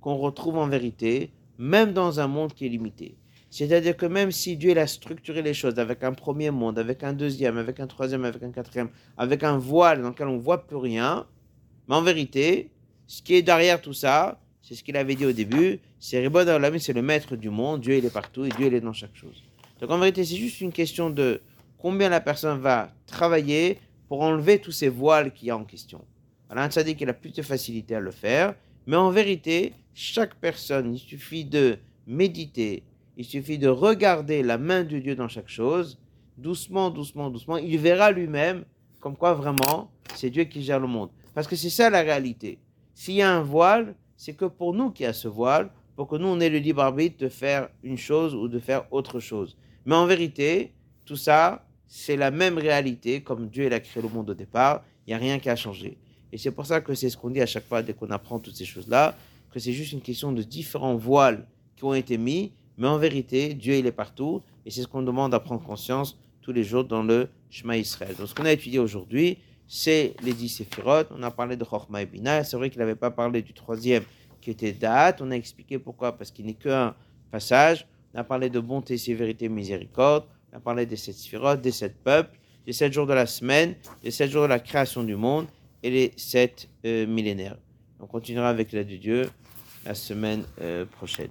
qu'on retrouve en vérité, même dans un monde qui est limité. C'est-à-dire que même si Dieu a structuré les choses avec un premier monde, avec un deuxième, avec un troisième, avec un quatrième, avec un voile dans lequel on ne voit plus rien, mais en vérité, ce qui est derrière tout ça, c'est ce qu'il avait dit au début, c'est Ribod c'est le maître du monde, Dieu il est partout et Dieu il est dans chaque chose. Donc en vérité, c'est juste une question de combien la personne va travailler pour enlever tous ces voiles qu'il y a en question. Alors un dit qu'il a plus de facilité à le faire, mais en vérité, chaque personne, il suffit de méditer, il suffit de regarder la main de Dieu dans chaque chose, doucement, doucement, doucement. Il verra lui-même comme quoi vraiment c'est Dieu qui gère le monde. Parce que c'est ça la réalité. S'il y a un voile, c'est que pour nous qui a ce voile, pour que nous, on ait le libre arbitre de faire une chose ou de faire autre chose. Mais en vérité, tout ça, c'est la même réalité, comme Dieu a créé le monde au départ, il n'y a rien qui a changé. Et c'est pour ça que c'est ce qu'on dit à chaque fois dès qu'on apprend toutes ces choses-là, que c'est juste une question de différents voiles qui ont été mis, mais en vérité, Dieu il est partout, et c'est ce qu'on demande à prendre conscience tous les jours dans le Shema Israël. Donc ce qu'on a étudié aujourd'hui, c'est les dix séphirotes. On a parlé de Chochma et Bina. C'est vrai qu'il n'avait pas parlé du troisième qui était Da'at. On a expliqué pourquoi, parce qu'il n'est qu'un passage. On a parlé de bonté, sévérité, miséricorde. On a parlé des sept séphirotes, des sept peuples, des sept jours de la semaine, des sept jours de la création du monde et les sept euh, millénaires. On continuera avec l'aide de Dieu la semaine euh, prochaine.